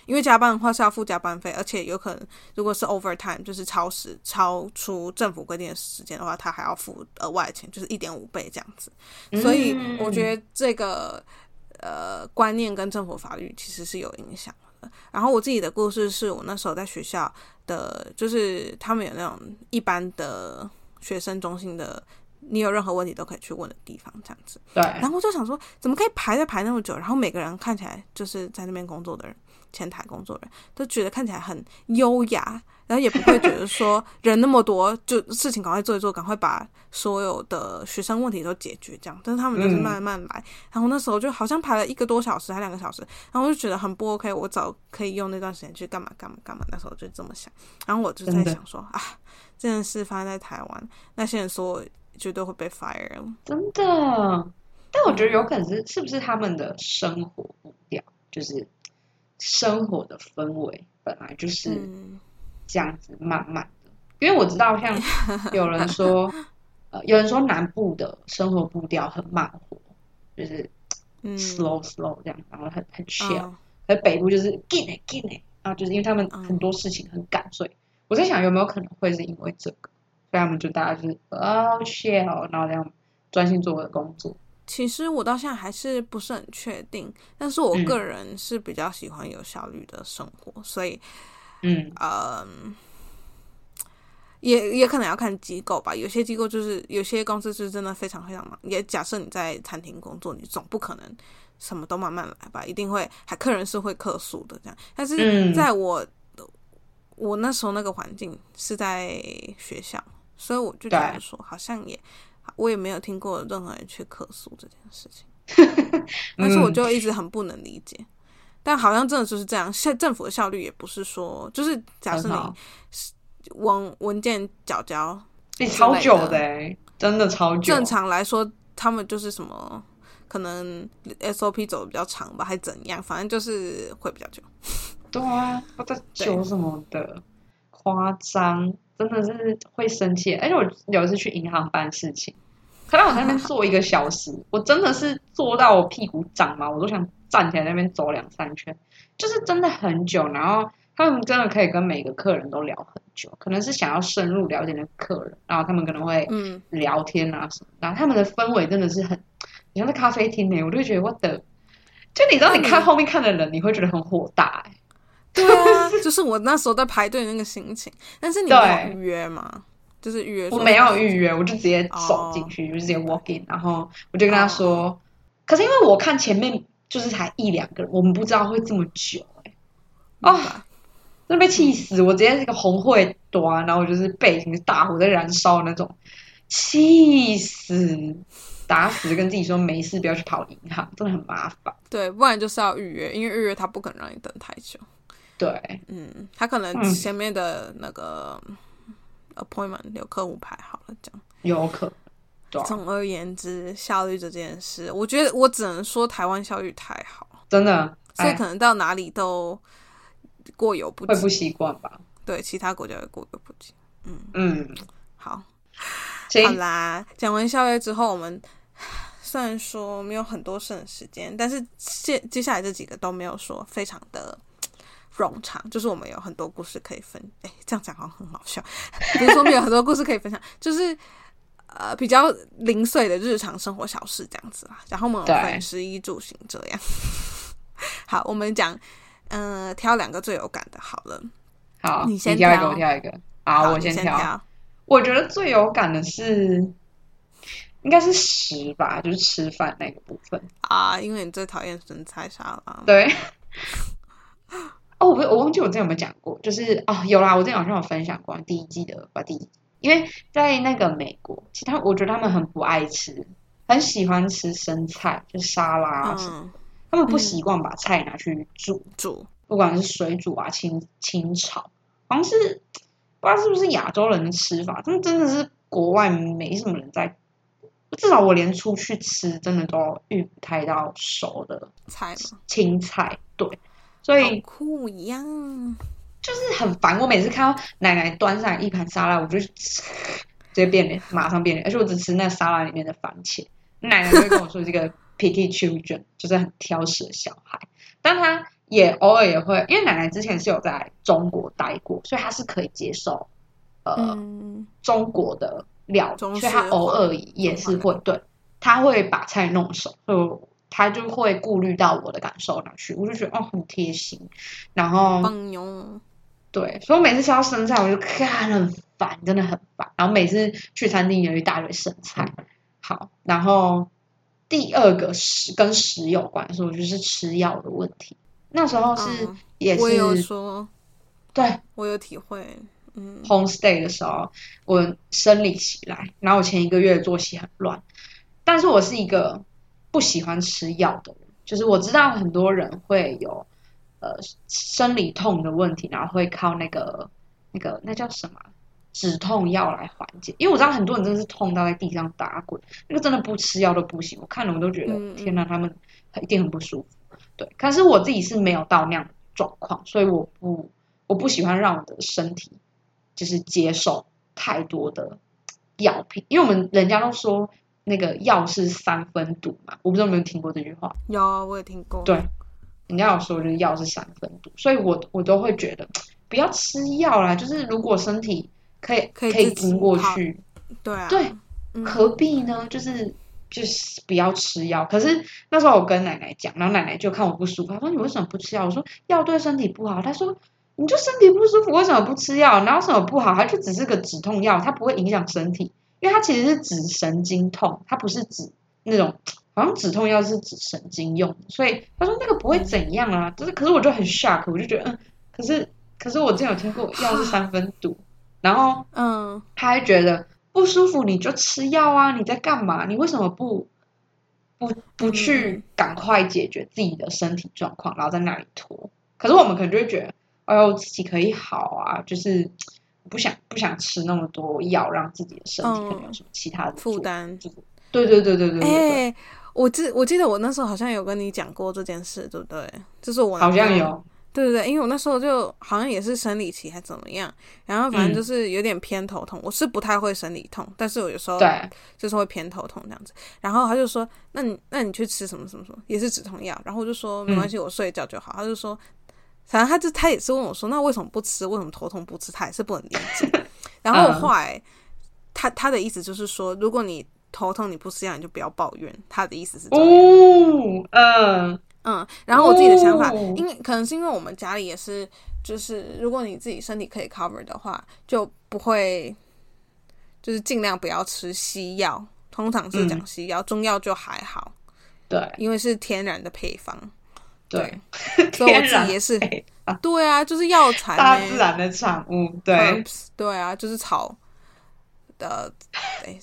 因为加班的话是要付加班费，而且有可能如果是 overtime 就是超时超出政府规定的时间的话，他还要付额外的钱，就是一点五倍这样子。所以我觉得这个呃观念跟政府法律其实是有影响的。然后我自己的故事是我那时候在学校的，就是他们有那种一般的学生中心的。你有任何问题都可以去问的地方，这样子。对。然后我就想说，怎么可以排队排那么久？然后每个人看起来就是在那边工作的人，前台工作人都觉得看起来很优雅，然后也不会觉得说 人那么多，就事情赶快做一做，赶快把所有的学生问题都解决这样。但是他们就是慢慢来。然后那时候就好像排了一个多小时还两个小时，然后我就觉得很不 OK。我早可以用那段时间去干嘛干嘛干嘛。那时候就这么想。然后我就在想说啊，这件事发生在台湾，那些人说。绝对会被 fire，真的。但我觉得有可能是是不是他们的生活步调，就是生活的氛围本来就是这样子慢慢的。因为我知道，像 有人说，呃，有人说南部的生活步调很慢活，就是 slow slow 这样，然后很很 chill。而北部就是 get it get it，然后就是因为他们很多事情很赶，所以我在想有没有可能会是因为这个。所以他们就大家就是 oh chill，然后这样专心做我的工作。其实我到现在还是不是很确定，但是我个人是比较喜欢有效率的生活，所以，嗯，呃，也也可能要看机构吧。有些机构就是有些公司是真的非常非常忙。也假设你在餐厅工作，你总不可能什么都慢慢来吧，一定会还客人是会客诉的这样。但是在我我那时候那个环境是在学校。所以我就觉得说，好像也，我也没有听过任何人去客诉这件事情，但是我就一直很不能理解。但好像真的就是这样，现政府的效率也不是说，就是假设你文文件缴交，超久的，真的超久。正常来说，他们就是什么，可能 SOP 走的比较长吧，还怎样？反正就是会比较久。对啊，我在久什么的，夸张。真的是会生气，而且我有一次去银行办事情，可能我在那边坐一个小时，我真的是坐到我屁股长毛，我都想站起来那边走两三圈，就是真的很久。然后他们真的可以跟每个客人都聊很久，可能是想要深入了解那个客人，然后他们可能会嗯聊天啊什么，然后他们的氛围真的是很，你像在咖啡厅呢，我就觉得我的，就你知道你看后面看的人，你会觉得很火大哎。对啊，就是我那时候在排队那个心情。但是你有预约吗？就是预约，我没有预约，我就直接走进去，就直接 walk in，然后我就跟他说。可是因为我看前面就是才一两个人，我们不知道会这么久哎。啊，真被气死！我直接是个红会端，然后就是背景是大火在燃烧那种，气死！打死跟自己说没事，不要去跑银行，真的很麻烦。对，不然就是要预约，因为预约他不可能让你等太久。对，嗯，他可能前面的那个 appointment 有客户排好了，这样有可。总而言之，效率这件事，我觉得我只能说台湾效率太好，真的，所以可能到哪里都过犹不及，会不习惯吧？对，其他国家会过犹不及。嗯嗯，好，好啦，讲完效率之后，我们虽然说没有很多剩时间，但是接接下来这几个都没有说非常的。冗长，就是我们有很多故事可以分。哎，这样讲好像很好笑。不是说没有很多故事可以分享，就是呃比较零碎的日常生活小事这样子啦。然后我们分食衣住行这样。好，我们讲，嗯，挑两个最有感的。好了，好，你先挑一个，我挑一个。好，我先挑。我觉得最有感的是，应该是食吧，就是吃饭那个部分啊。因为你最讨厌生菜沙拉。对。哦，我我忘记我之前有没有讲过，就是哦，有啦，我之前好像有分享过第一季的吧，第一，因为在那个美国，其他我觉得他们很不爱吃，很喜欢吃生菜，就沙拉什么，他们不习惯把菜拿去煮煮，不管是水煮啊、清清炒，好像是不知道是不是亚洲人的吃法，他们真的是国外没什么人在，至少我连出去吃，真的都遇不太到熟的菜青菜，对。所以酷一样，就是很烦。我每次看到奶奶端上一盘沙拉，我就直接变脸，马上变脸。而且我只吃那沙拉里面的番茄。奶奶会跟我说这个 picky children，就是很挑食的小孩。但他也偶尔也会，因为奶奶之前是有在中国待过，所以她是可以接受呃、嗯，中国的料理，所以她偶尔也是会对，她会把菜弄熟，所以她就会顾虑到我的感受拿去，我就觉得哦很贴心，然后对，所以我每次吃到生菜，我就看很烦，真的很烦。然后每次去餐厅有一大堆生菜，好，然后第二个食跟食有关，所以我就是吃药的问题。那时候是、嗯也我有是说，对我有体会，嗯 homestay 的时候，我生理期来，然后我前一个月的作息很乱，但是我是一个不喜欢吃药的人，就是我知道很多人会有呃生理痛的问题，然后会靠那个那个那叫什么止痛药来缓解，因为我知道很多人真的是痛到在地上打滚，那个真的不吃药都不行，我看了我都觉得天哪，他们一定很不舒服。对，可是我自己是没有到那样的状况，所以我不我不喜欢让我的身体就是接受太多的药品，因为我们人家都说那个药是三分毒嘛，我不知道有没有听过这句话。有啊我也听过，对，人家有说就是药是三分毒，所以我我都会觉得不要吃药啦，就是如果身体可以可以经过去，对啊，对，嗯何必呢？就是就是不要吃药。可是那时候我跟奶奶讲，然后奶奶就看我不舒服，她说你为什么不吃药？我说药对身体不好。她说你就身体不舒服，为什么不吃药？哪有什么不好？它就只是个止痛药，它不会影响身体，因为它其实是止神经痛，它不是指那种。好像止痛药是指神经用，所以他说那个不会怎样啊，就是可是我就很 shock，我就觉得嗯，可是可是我之前有听过药是三分毒，然后 嗯他还觉得不舒服你就吃药啊，你在干嘛？你为什么不不不去赶快解决自己的身体状况，然后在那里拖？可是我们可能就会觉得，哎呦，自己可以好啊，就是不想不想吃那么多药，让自己的身体可能有什么其他的负担。就是对对对对对哎、我记我记得我那时候好像有跟你讲过这件事，对不对？就是我好像有，对对对，因为我那时候就好像也是生理期还怎么样，然后反正嗯就是有点偏头痛。我是不太会生理痛，但是我有时候对，就是会偏头痛这样子。然后他就说：“那你那你去吃什么什么什么，也是止痛药。”然后我就说：“没关系，我睡一觉就好。他就说：“反正他就他也是问我说：“那为什么不吃？为什么头痛不吃？”他也是不能理解。然后我后来他他的意思就是说，如果你头痛你不吃药，你就不要抱怨。他的意思是这样。哦，嗯。嗯，然后我自己的想法，哦。因为可能是因为我们家里也是，就是如果你自己身体可以 cover 的话，就不会，就是尽量不要吃西药。通常是讲西药，中药就还好，对。因为是天然的配方。对，所以我自己也是，对啊，就是药材大自然的产物，对，herbs，对啊，就是草的，哎，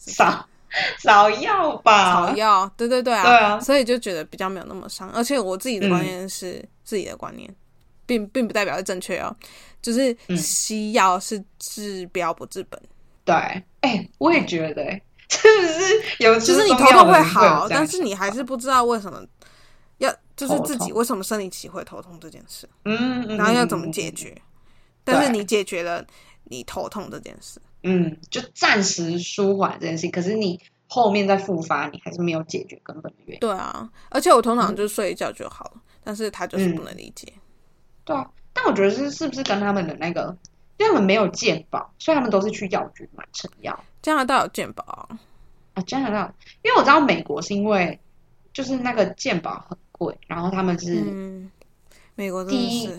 少药吧，草药，对对对啊，对啊。所以就觉得比较没有那么伤。而且我自己的观念是、自己的观念，并并不代表是正确哦。就是嗯。西药是治标不治本，对，哎、我也觉得、哎，是不是有吃就是你头痛会好，但是你还是不知道为什么要，就是自己为什么生理期会头痛这件事，嗯，嗯然后要怎么解？决。但是你解决了你头痛这件事，嗯，嗯就暂时舒缓这件事情，可是你后面再复发，你还是没有解决根本的原因。对啊。而且我通嗯常就睡一觉就好了，但是他就是不能理解。对啊，但我觉得是是不是跟他们的那个，因为他们没有健保，所以他们都是去药局买成药加拿大有健保啊，啊。加拿大，因为我知道美国是因为就是那个健保很贵，然后他们是、嗯，美国真第一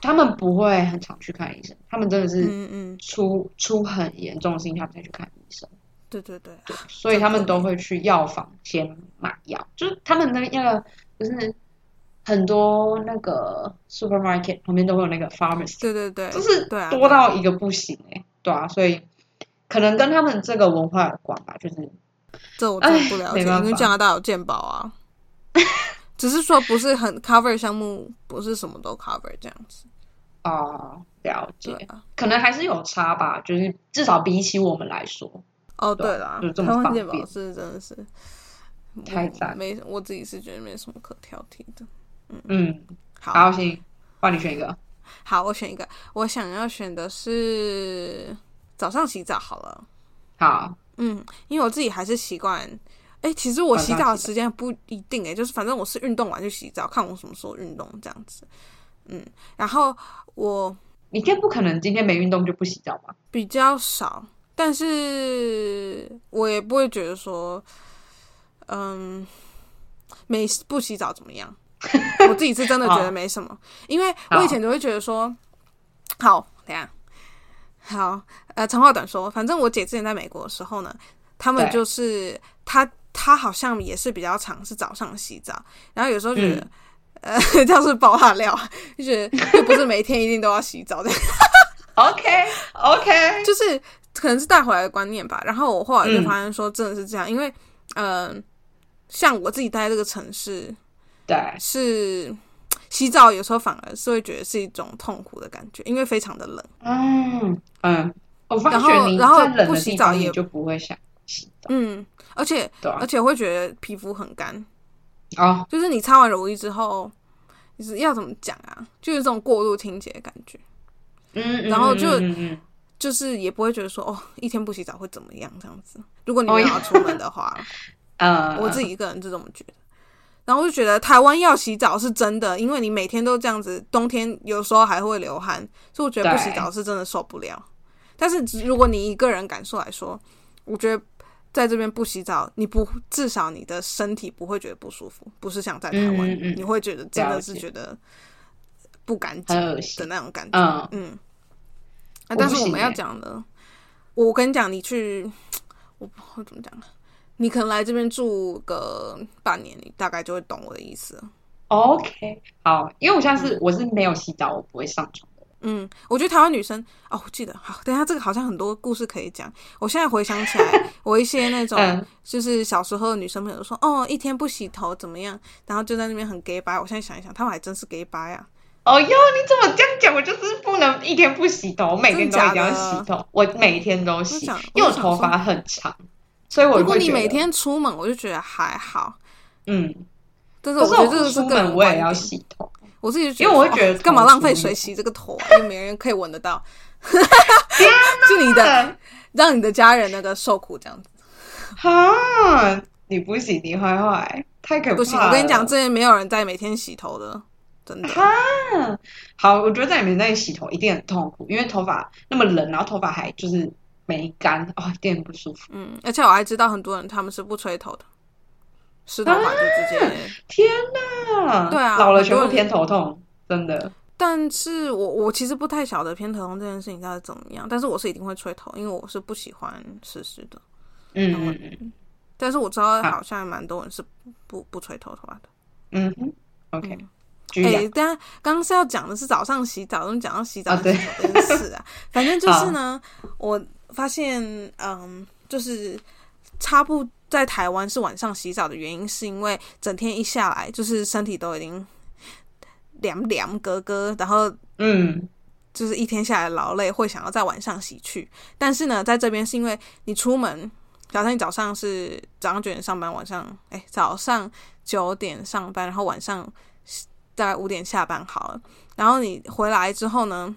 他们不会很常去看医生，他们真的是嗯嗯，出、出很严重的事情，他们才去看医生。对对对，所以他们都会去药房先买药，就是他们那个那个就是很多那个 supermarket 旁边都会有那个 pharmacy，对对对，就是对啊，多到一个不行哎、对啊，所以可能跟他们这个文化有关吧，就是这我真的不了解，哎没办法。因为加拿大有健保啊，只是说不是很 cover 项目，不是什么都 cover 这样子，哦、了解，啊。可能还是有差吧，就是至少比起我们来说，哦，对啊对啦就，这么台湾方便。是真的是太赞。我没我自己是觉得没什么可挑剔的。嗯，好，好，行，帮你选一个，好，我选一个，我想要选的是早上洗澡好了。好，嗯，因为我自己还是习惯，哎、其实我洗澡的时间不一定哎、就是反正我是运动完就洗澡，看我什么时候运动这样子。嗯，然后我你应该不可能今天没运动就不洗澡吧？比较少，但是我也不会觉得说，嗯，没不洗澡怎么样？我自己是真的觉得没什么，因为我以前就会觉得说，好，等下，好，呃，长话短说，反正我姐之前在美国的时候呢，他们就是她她好像也是比较常是早上洗澡，然后有时候觉得。嗯呃，这样是爆他料，就觉得又不是每天一定都要洗澡的，OK OK，就是可能是带回来的观念吧。然后我后来就发现说，真的是这样，因为嗯、呃像我自己待这个城市，对，是洗澡有时候反而是会觉得是一种痛苦的感觉，因为非常的冷。嗯嗯，我发然后觉你然后在冷不的地方，洗澡也你就不会想洗澡，嗯，而且啊而且会觉得皮肤很干，哦，就是你擦完乳液之后，你是要怎么讲啊？就有这种过度清洁的感觉，嗯，嗯然后就就是也不会觉得说哦，一天不洗澡会怎么样这样子。如果你哦没有要出门的话，嗯，我自己一个人是这么觉得。然后我就觉得台湾要洗澡是真的，因为你每天都这样子，冬天有时候还会流汗，所以我觉得不洗澡是真的受不了。但是如果你一个人感受来说，我觉得在这边不洗澡，你不至少你的身体不会觉得不舒服，不是像在台湾，嗯嗯嗯你会觉得真的是觉得不干净的那种感觉。嗯嗯，啊但是我们要讲的，我跟你讲，你去，我我怎么讲呢？你可能来这边住个半年，你大概就会懂我的意思了。OK，好，因为我现在是我是没有洗澡，我不会上床的。嗯，我觉得台湾女生哦，我记得好，等一下这个好像很多故事可以讲。我现在回想起来，我一些那种、嗯就是小时候的女生朋友说，哦，一天不洗头怎么样？然后就在那边很 gay 白。我现在想一想，他们还真是 gay 白啊。哦哟，你怎么这样讲？我就是不能一天不洗头，我每天都一定要洗头，我每天都洗因为我头发很长，所以我如果你每天出门，我就觉得还好。嗯，但是我觉得这个是我出个人门我也要洗头，我自己就因为我会觉得哦干嘛浪费水洗这个头啊？又没人可以闻得到，是你的让你的家人那个受苦这样子。哈，你不洗你坏坏，太可怕了。不行，我跟你讲，这边没有人在每天洗头的，真的。哈，好，我觉得在你们那里洗头一定很痛苦，因为头发那么冷，然后头发还就是没干，哦，一定很不舒服。嗯，而且我还知道很多人他们是不吹头的，湿头发就直接。天哪！对啊老了全部偏头痛，真的。但是我我其实不太晓得偏头痛这件事情到底怎么样，但是我是一定会吹头，因为我是不喜欢湿湿的。嗯嗯嗯但是我知道好好像蛮多人是不不吹头头发的。嗯哼，OK，嗯哎、讲。但刚刚是要讲的是早上洗澡，怎么讲到洗澡啊对和洗头这件事啊？反正就是呢，我发现，嗯，就是差不在台湾是晚上洗澡的原因，是因为整天一下来，就是身体都已经凉凉咯咯，然后嗯就是一天下来劳累，会想要在晚上洗去。但是呢，在这边是因为你出门，假设你早上是早上九点上班，晚上哎早上九点上班，然后晚上大概五点下班好了。然后你回来之后呢，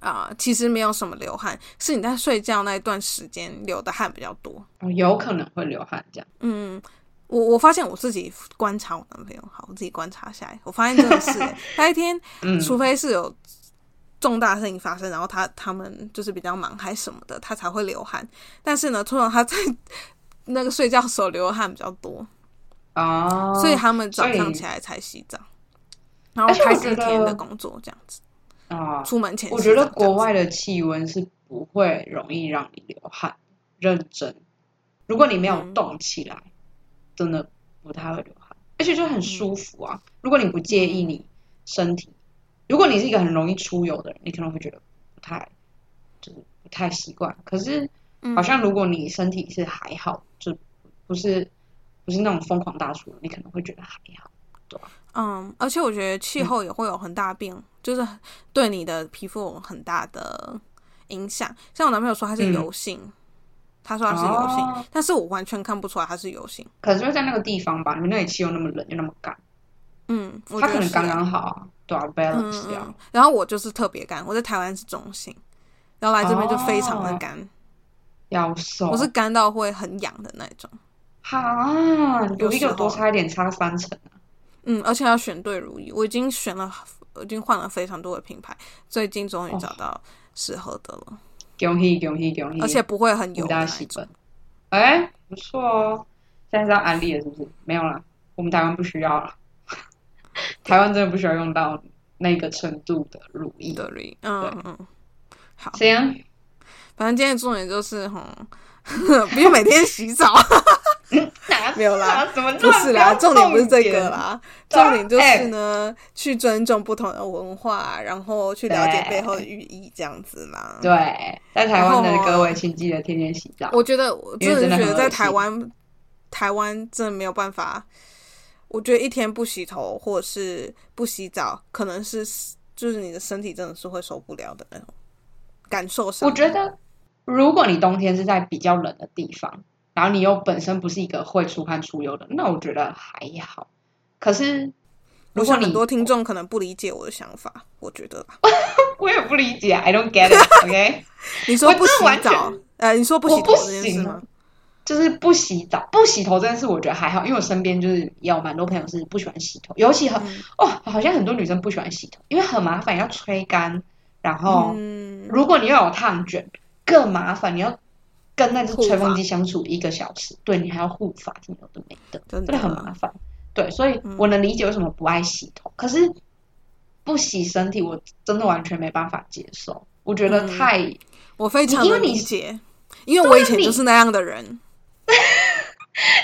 啊、其实没有什么流汗，是你在睡觉那一段时间流的汗比较多。哦有可能会流汗这样。嗯，我我发现我自己观察我男朋友，好，我自己观察下来，我发现真的是、欸，他一天嗯，除非是有重大事情发生，然后他他们就是比较忙还什么的，他才会流汗。但是呢，通常他在 那个睡觉时候流汗比较多，哦，所以他们早上起来才洗澡，然后开始一天的工作这样子。啊，出门前我觉得国外的气温是不会容易让你流汗，认真。如果你没有嗯动起来，真的不太会流汗，而且就很舒服啊。如果你不介意你身体，如果你是一个很容易出油的人，你可能会觉得不太，就是不太习惯。可是嗯好像如果你身体是还好，就不是不是那种疯狂大出油，你可能会觉得还好对。嗯，而且我觉得气候也会有很大变，就是对你的皮肤有很大的影响。像我男朋友说他是嗯油性，他说他是油性，哦但是我完全看不出来他是油性。可是就在那个地方吧，你们那里气候那么冷又那么干，嗯，我它可能刚刚好啊，对啊嗯，balance 掉。嗯，然后我就是特别干，我在台湾是中性，然后来这边就非常的干，要瘦，我是干到会很痒的那种。哈，有一个有多差一点，差三层啊。嗯，而且要选对乳液，我已经选了已经换了非常多的品牌，最近终于找到适合的了。恭喜恭喜恭喜！而且不会很油大那种。哎，不错哦。现在是要安利了是不是？没有啦，我们台湾不需要了。台湾真的不需要用到那个程度的乳液的乳液。嗯嗯。好。行。反正今天的重点就是哈，不用每天洗澡。没有啦，不是啦，重点不是这个啦，重点就是呢，去尊重不同的文化，然后去了解背后的寓意，这样子嘛。对，在台湾的各位，请记得天天洗澡。我觉得，我真的觉得在台湾，台湾真的没有办法。我觉得一天不洗头或者是不洗澡，可能是就是你的身体真的是会受不了的那种感受上。我觉得，如果你冬天是在比较冷的地方。然后你又本身不是一个会出汗出油的，那我觉得还好。可是，如果很多听众可能不理解我的想法，我觉得 我也不理解，I don't get it。OK，你说不洗澡？呃，你说不洗头这件事吗？就是不洗澡、不洗头真的是，我觉得还好，因为我身边就是有蛮多朋友是不喜欢洗头，尤其很哦，好像很多女生不喜欢洗头，因为很麻烦，要吹干。然后，如果你又有烫卷，更麻烦，你要。跟那只吹风机相处一个小时，对你还要护发，挺有的没的，真的很麻烦。对，所以我能理解为什么不爱洗头，可是不洗身体，我真的完全没办法接受。我觉得太，我非常理解，因为我以前就是那样的人。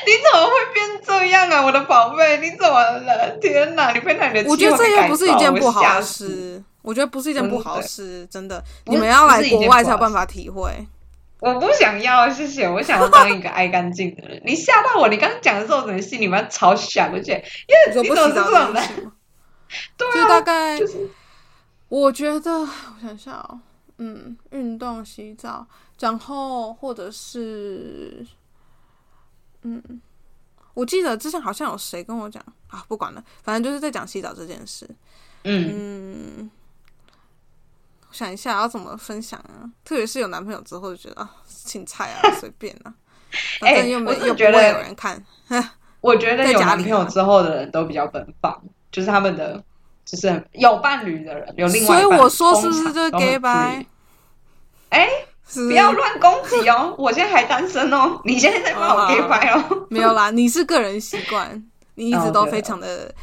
你怎么会变这样啊，我的宝贝？你怎么了？天哪！你被那里的我觉得这又不是一件不好的事，我觉得不是一件不好事，真的。你们要来国外才有办法体会。我不想要，谢谢。我想要当一个爱干净的人。你吓到我！你刚刚讲的时候，我心里面超想，而且因为你怎么是这种的？对啊，大概就是，我觉得我想想哦，嗯，运动、洗澡，然后或者是，嗯，我记得之前好像有谁跟我讲啊，不管了，反正就是在讲洗澡这件事。嗯。想一下要怎么分享啊？特别是有男朋友之后，就觉得啊，青菜啊，随便啊，反正又没又不会有人看。我觉得 有男朋友之后的人都比较奔放，就是他们的就是有伴侣的人，有另外。所以我说是不是就是 gay 白？哎，不要乱攻击哦！我现在还单身哦，你现在在骂我 gay 白哦？没有啦，你是个人习惯，你 一直都非常的。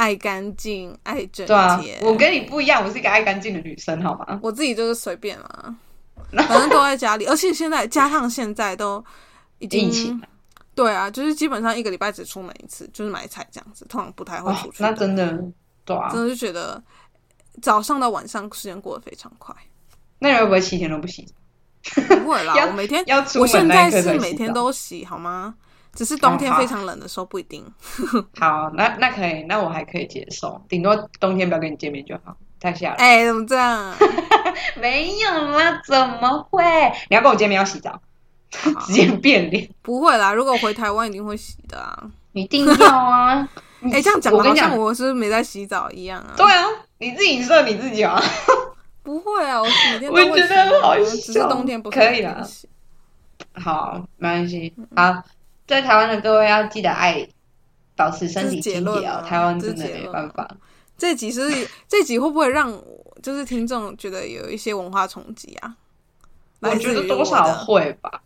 爱干净，爱整洁。我跟你不一样，我是一个爱干净的女生，好吗？我自己就是随便啦，反正都在家里。而且现在加上现在都已经，对啊，就是基本上一个礼拜只出门一次，就是买菜这样子，通常不太会出去。那真的，对啊，真的就觉得早上到晚上时间过得非常快。那你会不会七天都不洗？不会啦，我每天要，我现在是每天都洗，好吗？只是冬天非常冷的时候不一定。好，那那可以，那我还可以接受，顶多冬天不要跟你见面就好。太吓人！哎，怎么这样？没有啦，怎么会？你要跟我见面要洗澡，直接变脸？不会啦，如果回台湾一定会洗的啊，一定要啊！哎，这样讲好像我是没在洗澡一样啊。对啊，你自己说你自己啊。不会啊，我每天都会洗，只是冬天不可以了。好，没关系，好。在台湾的各位要记得爱保持身体清洁哦。台湾真的没办法。这集是这集会不会让就是听众觉得有一些文化冲击啊？我觉得多少会吧。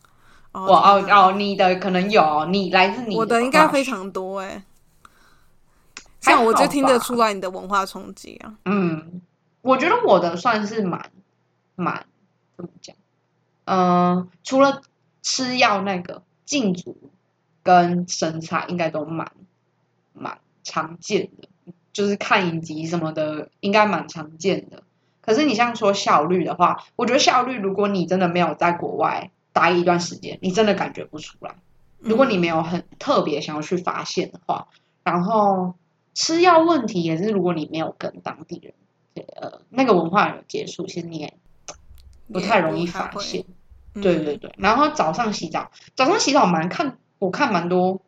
我哦哦，你的可能有，你来自你我的应该非常多哎。像我就听得出来你的文化冲击啊。嗯，我觉得我的算是蛮蛮怎么讲？嗯，除了吃药那个禁足。跟身材应该都蛮蛮常见的，就是看影集什么的，应该蛮常见的。可是你像说效率的话，我觉得效率，如果你真的没有在国外待一段时间，你真的感觉不出来。如果你没有很特别想要去发现的话，然后吃药问题也是，如果你没有跟当地人呃那个文化有接触，其实你也不太容易发现。对对对，然后早上洗澡，早上洗澡蛮看。我看蛮多，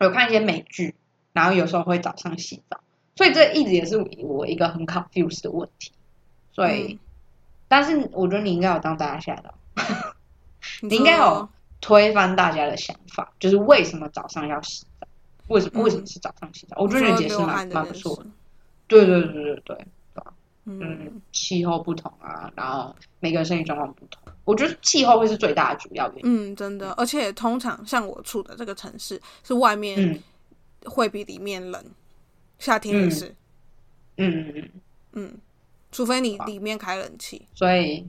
有看一些美剧，然后有时候会早上洗澡，所以这一直也是我一个很 confused 的问题。所以，但是我觉得你应该有当大家吓到，你应该有推翻大家的想法，就是为什么早上要洗澡？为什么为什么是早上洗澡？我觉得你解释蛮蛮不错的。对对对对对，嗯。嗯，气候不同啊，然后每个人身体状况不同，我觉得气候会是最大的主要原因。嗯，真的，而且通常像我住的这个城市，是外面嗯。会比里面冷，夏天也是，嗯。嗯嗯，嗯，除非你里面开冷气。所以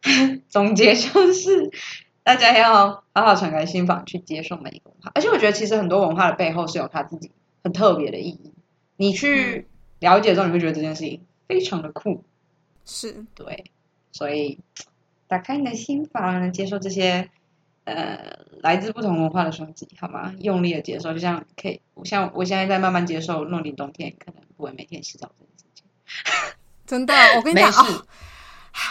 总结就是，大家要好好敞开心房去接受每一个文化，而且我觉得其实很多文化的背后是有它自己很特别的意义，你去了解之后，你会觉得这件事情非常的酷。是，对，所以打开你的心房，接受这些呃来自不同文化的冲击，好吗？用力的接受，就像可以，像我现在在慢慢接受诺林冬天可能不会每天洗澡这件事情。真的，我跟你讲没事哦，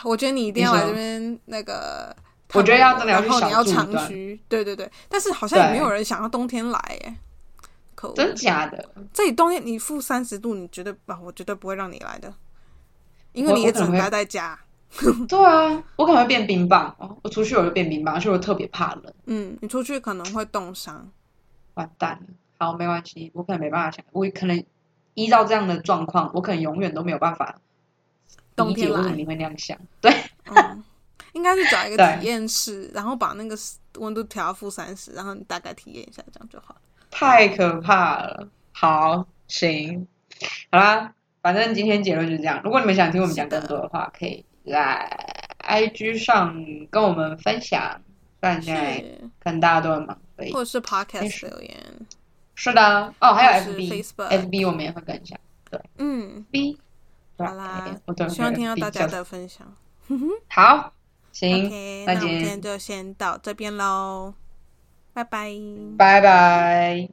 我觉得你一定要来这边那个。我觉得要真的要后你要小住一段长居，对对对，但是好像也没有人想要冬天来耶，可恶！真假的？这里冬天你负三十度，你绝对啊，我绝对不会让你来的，因为你也只能我可能待在家。对啊，我可能会变冰棒哦，我出去我就变冰棒，而且我特别怕冷，嗯，你出去可能会冻伤。完蛋了。好，没关系，我可能没办法想，我可能依照这样的状况，我可能永远都没有办法冬天来理解为什么你会那样想。对，嗯，应该是找一个对体验室，然后把那个温度调到负三十，然后你大概体验一下，这样就好了。太可怕了。好，行，好啦，反正今天结论就是这样。如果你们想听我们讲更多的话，可以来 IG 上跟我们分享。虽然现在是，可能大家都很忙，所以或者是没 podcast 留言。是的哦，还有 FB Facebook FB 我们也会更新。嗯，B，对好啦希望听到大家的分享。好，行那那我们今天就先到这边喽，拜拜。拜拜。